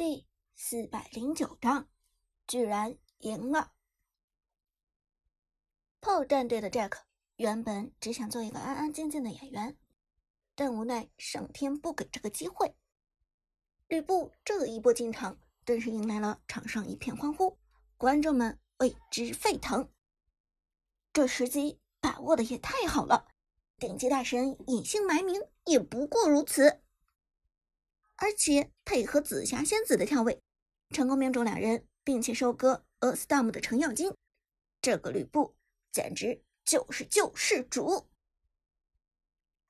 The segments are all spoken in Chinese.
第四百零九章，居然赢了。炮战队的 Jack 原本只想做一个安安静静的演员，但无奈上天不给这个机会。吕布这一波进场，顿时迎来了场上一片欢呼，观众们为之沸腾。这时机把握的也太好了，顶级大神隐姓埋名也不过如此。而且配合紫霞仙子的跳位，成功命中两人，并且收割 A Storm 的程咬金，这个吕布简直就是救世主。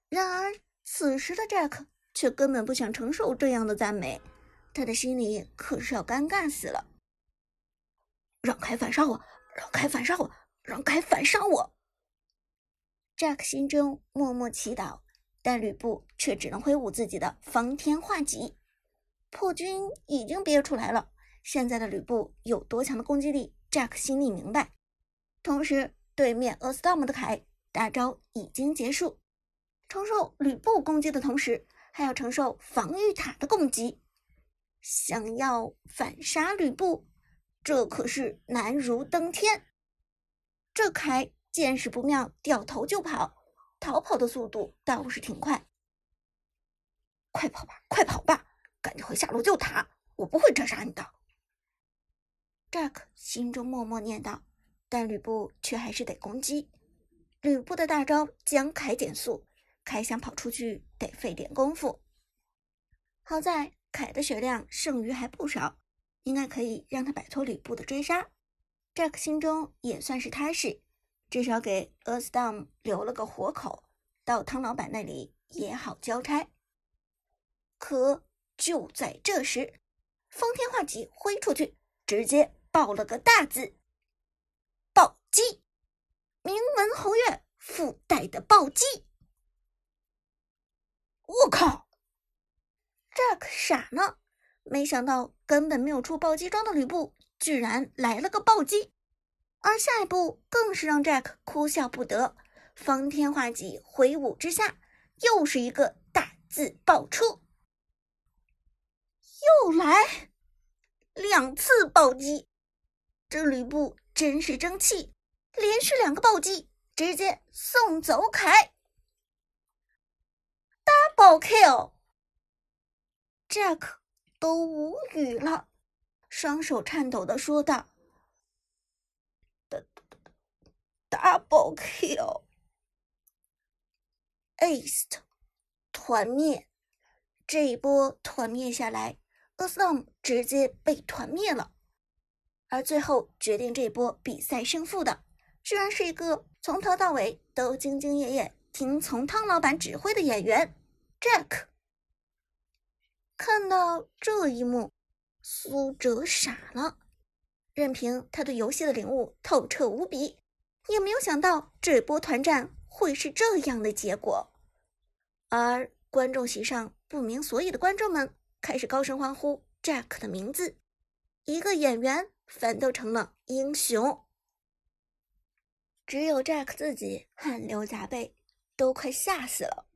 然而此时的 Jack 却根本不想承受这样的赞美，他的心里可是要尴尬死了。让开反杀我，让开反杀我，让开反杀我！Jack 心中默默祈祷。但吕布却只能挥舞自己的方天画戟，破军已经憋出来了。现在的吕布有多强的攻击力，Jack 心里明白。同时，对面 A Storm 的凯大招已经结束，承受吕布攻击的同时，还要承受防御塔的攻击。想要反杀吕布，这可是难如登天。这凯见势不妙，掉头就跑。逃跑的速度倒是挺快，快跑吧，快跑吧，赶紧回下路救塔，我不会折杀你的。Jack 心中默默念道，但吕布却还是得攻击。吕布的大招将凯减速，凯想跑出去得费点功夫。好在凯的血量剩余还不少，应该可以让他摆脱吕布的追杀。Jack 心中也算是踏实。至少给 A Storm 留了个活口，到汤老板那里也好交差。可就在这时，方天画戟挥出去，直接爆了个大字：暴击！名门侯月附带的暴击！我靠！Jack 傻呢，没想到根本没有出暴击装的吕布，居然来了个暴击！而下一步更是让 Jack 哭笑不得，方天画戟挥舞之下，又是一个大字爆出，又来两次暴击，这吕布真是争气，连续两个暴击，直接送走凯，double kill，Jack 都无语了，双手颤抖的说道。Double kill，Ace 团灭，这一波团灭下来 a s t o m 直接被团灭了。而最后决定这波比赛胜负的，居然是一个从头到尾都兢兢业业听从汤老板指挥的演员 Jack。看到这一幕，苏哲傻了，任凭他对游戏的领悟透彻无比。也没有想到这波团战会是这样的结果，而观众席上不明所以的观众们开始高声欢呼 Jack 的名字，一个演员反斗成了英雄，只有 Jack 自己汗流浃背，都快吓死了。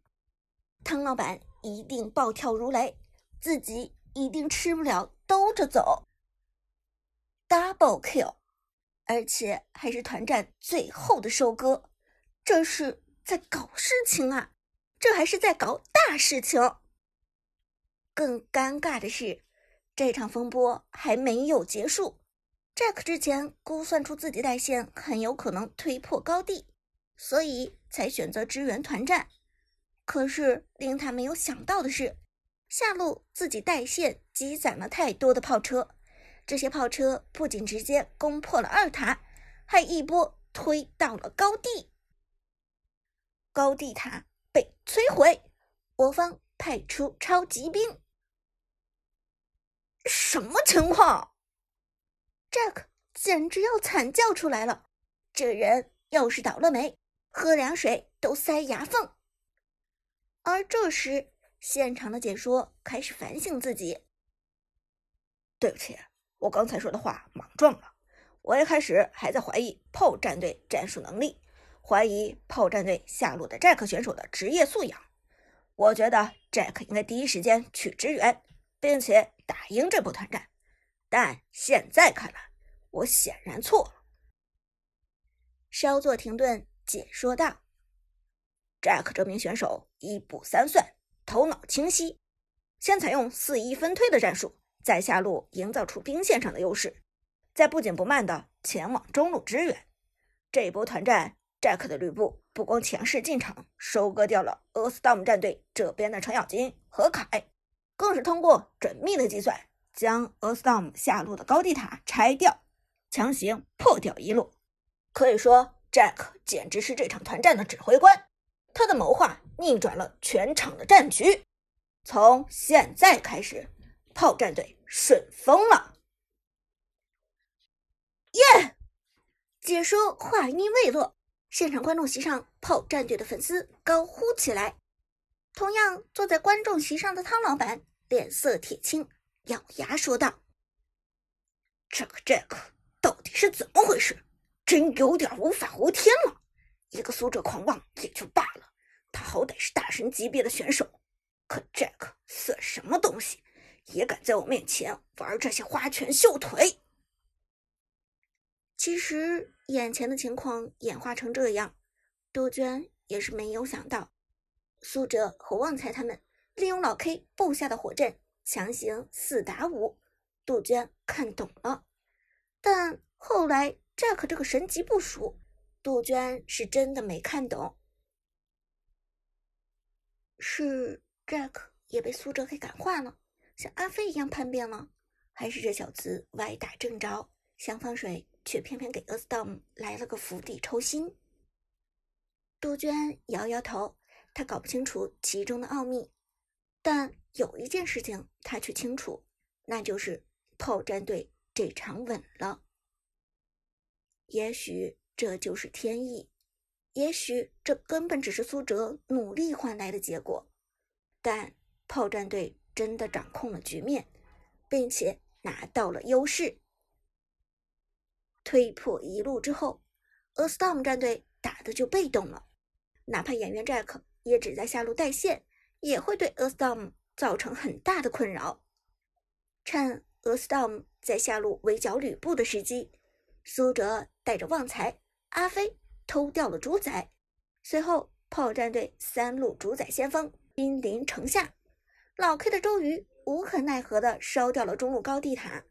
汤老板一定暴跳如雷，自己一定吃不了兜着走，Double Kill。而且还是团战最后的收割，这是在搞事情啊！这还是在搞大事情。更尴尬的是，这场风波还没有结束。Jack 之前估算出自己带线很有可能推破高地，所以才选择支援团战。可是令他没有想到的是，下路自己带线积攒了太多的炮车。这些炮车不仅直接攻破了二塔，还一波推到了高地。高地塔被摧毁，我方派出超级兵。什么情况？Jack 简直要惨叫出来了！这人要是倒了霉，喝凉水都塞牙缝。而这时，现场的解说开始反省自己。对不起。我刚才说的话莽撞了。我一开始还在怀疑炮战队战术能力，怀疑炮战队下路的 Jack 选手的职业素养。我觉得 Jack 应该第一时间去支援，并且打赢这波团战。但现在看来，我显然错了。稍作停顿，解说道：“Jack 这名选手一步三算，头脑清晰，先采用四一分推的战术，在下路营造出兵线上的优势，再不紧不慢的前往中路支援。这一波团战，Jack 的吕布不光强势进场，收割掉了 Earthstorm 战队这边的程咬金和凯，更是通过缜密的计算。”将 Earthstorm 下路的高地塔拆掉，强行破掉一路。可以说，Jack 简直是这场团战的指挥官。他的谋划逆转了全场的战局。从现在开始，炮战队顺风了。耶！解说话音未落，现场观众席上炮战队的粉丝高呼起来。同样坐在观众席上的汤老板脸色铁青。咬牙说道：“这个 Jack 到底是怎么回事？真有点无法无天了。一个苏哲狂妄也就罢了，他好歹是大神级别的选手，可 Jack 算什么东西？也敢在我面前玩这些花拳绣腿？其实眼前的情况演化成这样，杜鹃也是没有想到，苏哲和旺财他们利用老 K 布下的火阵。”强行四打五，杜鹃看懂了，但后来 Jack 这个神级部署，杜鹃是真的没看懂。是 Jack 也被苏哲给感化了，像阿飞一样叛变了，还是这小子歪打正着，想放水却偏偏给 a s t o r m 来了个釜底抽薪？杜鹃摇摇头，他搞不清楚其中的奥秘。但有一件事情他却清楚，那就是炮战队这场稳了。也许这就是天意，也许这根本只是苏哲努力换来的结果。但炮战队真的掌控了局面，并且拿到了优势。推破一路之后，A Storm 战队打的就被动了，哪怕演员 Jack 也只在下路带线。也会对 A Storm 造成很大的困扰。趁 A Storm 在下路围剿吕布的时机，苏哲带着旺财、阿飞偷掉了主宰。随后，炮战队三路主宰先锋兵临城下，老 K 的周瑜无可奈何的烧掉了中路高地塔，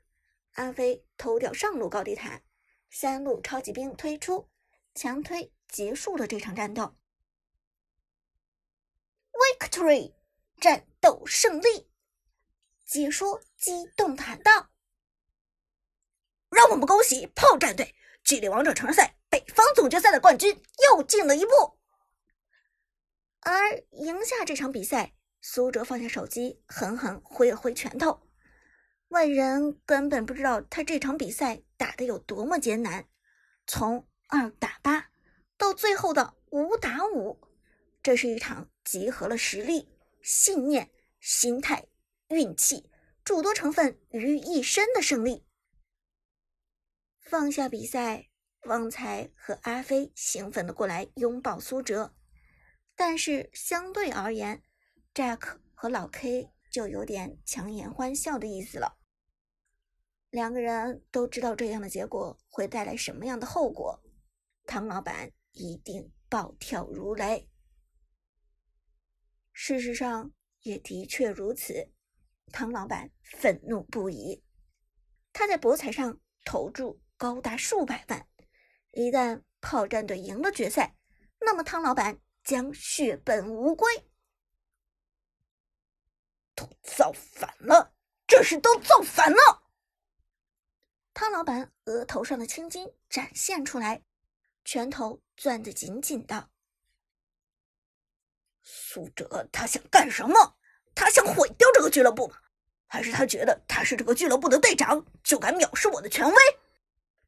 阿飞偷掉上路高地塔，三路超级兵推出，强推结束了这场战斗。Victory，战斗胜利！解说激动喊道：“让我们恭喜炮战队，距离王者城市赛北方总决赛的冠军又近了一步。”而赢下这场比赛，苏哲放下手机，狠狠挥了挥拳头。外人根本不知道他这场比赛打得有多么艰难，从二打八到最后的五打五，这是一场。集合了实力、信念、心态、运气诸多成分于一身的胜利。放下比赛，旺财和阿飞兴奋的过来拥抱苏哲，但是相对而言，Jack 和老 K 就有点强颜欢笑的意思了。两个人都知道这样的结果会带来什么样的后果，唐老板一定暴跳如雷。事实上也的确如此，汤老板愤怒不已。他在博彩上投注高达数百万，一旦炮战队赢了决赛，那么汤老板将血本无归。都造反了，这是都造反了！汤老板额头上的青筋展现出来，拳头攥得紧紧的。苏哲他想干什么？他想毁掉这个俱乐部吗？还是他觉得他是这个俱乐部的队长，就敢藐视我的权威？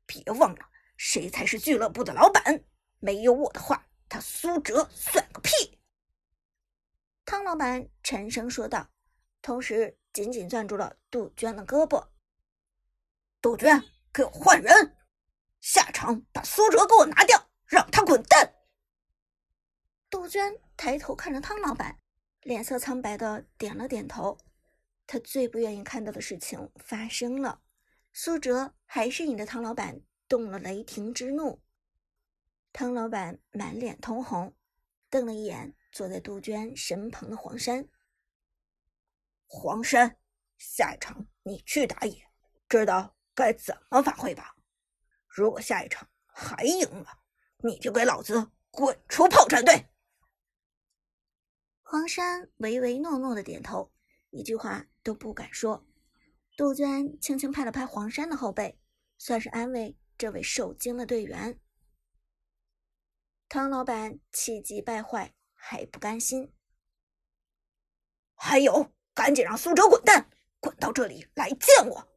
别忘了，谁才是俱乐部的老板？没有我的话，他苏哲算个屁！汤老板沉声说道，同时紧紧攥住了杜鹃的胳膊。杜鹃，给我换人！下场把苏哲给我拿掉，让他滚蛋！杜鹃抬头看着汤老板，脸色苍白的点了点头。他最不愿意看到的事情发生了。苏哲还是引得汤老板动了雷霆之怒。汤老板满脸通红，瞪了一眼坐在杜鹃身旁的黄山。黄山，下一场你去打野，知道该怎么发挥吧？如果下一场还赢了，你就给老子滚出炮战队！黄山唯唯诺诺的点头，一句话都不敢说。杜鹃轻轻拍了拍黄山的后背，算是安慰这位受惊的队员。汤老板气急败坏，还不甘心。还有，赶紧让苏哲滚蛋，滚到这里来见我。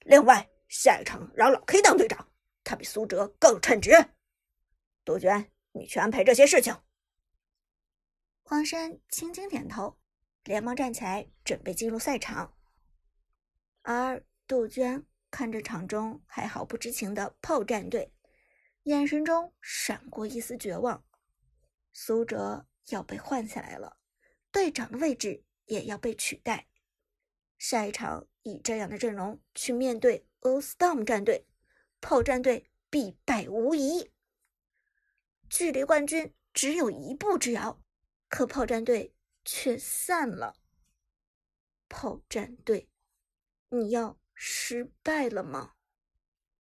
另外，下一场让老 K 当队长，他比苏哲更称职。杜鹃，你去安排这些事情。黄山轻轻点头，连忙站起来，准备进入赛场。而杜鹃看着场中还毫不知情的炮战队。眼神中闪过一丝绝望，苏哲要被换下来了，队长的位置也要被取代。下一场以这样的阵容去面对 All Storm 战队，炮战队必败无疑。距离冠军只有一步之遥，可炮战队却散了。炮战队，你要失败了吗？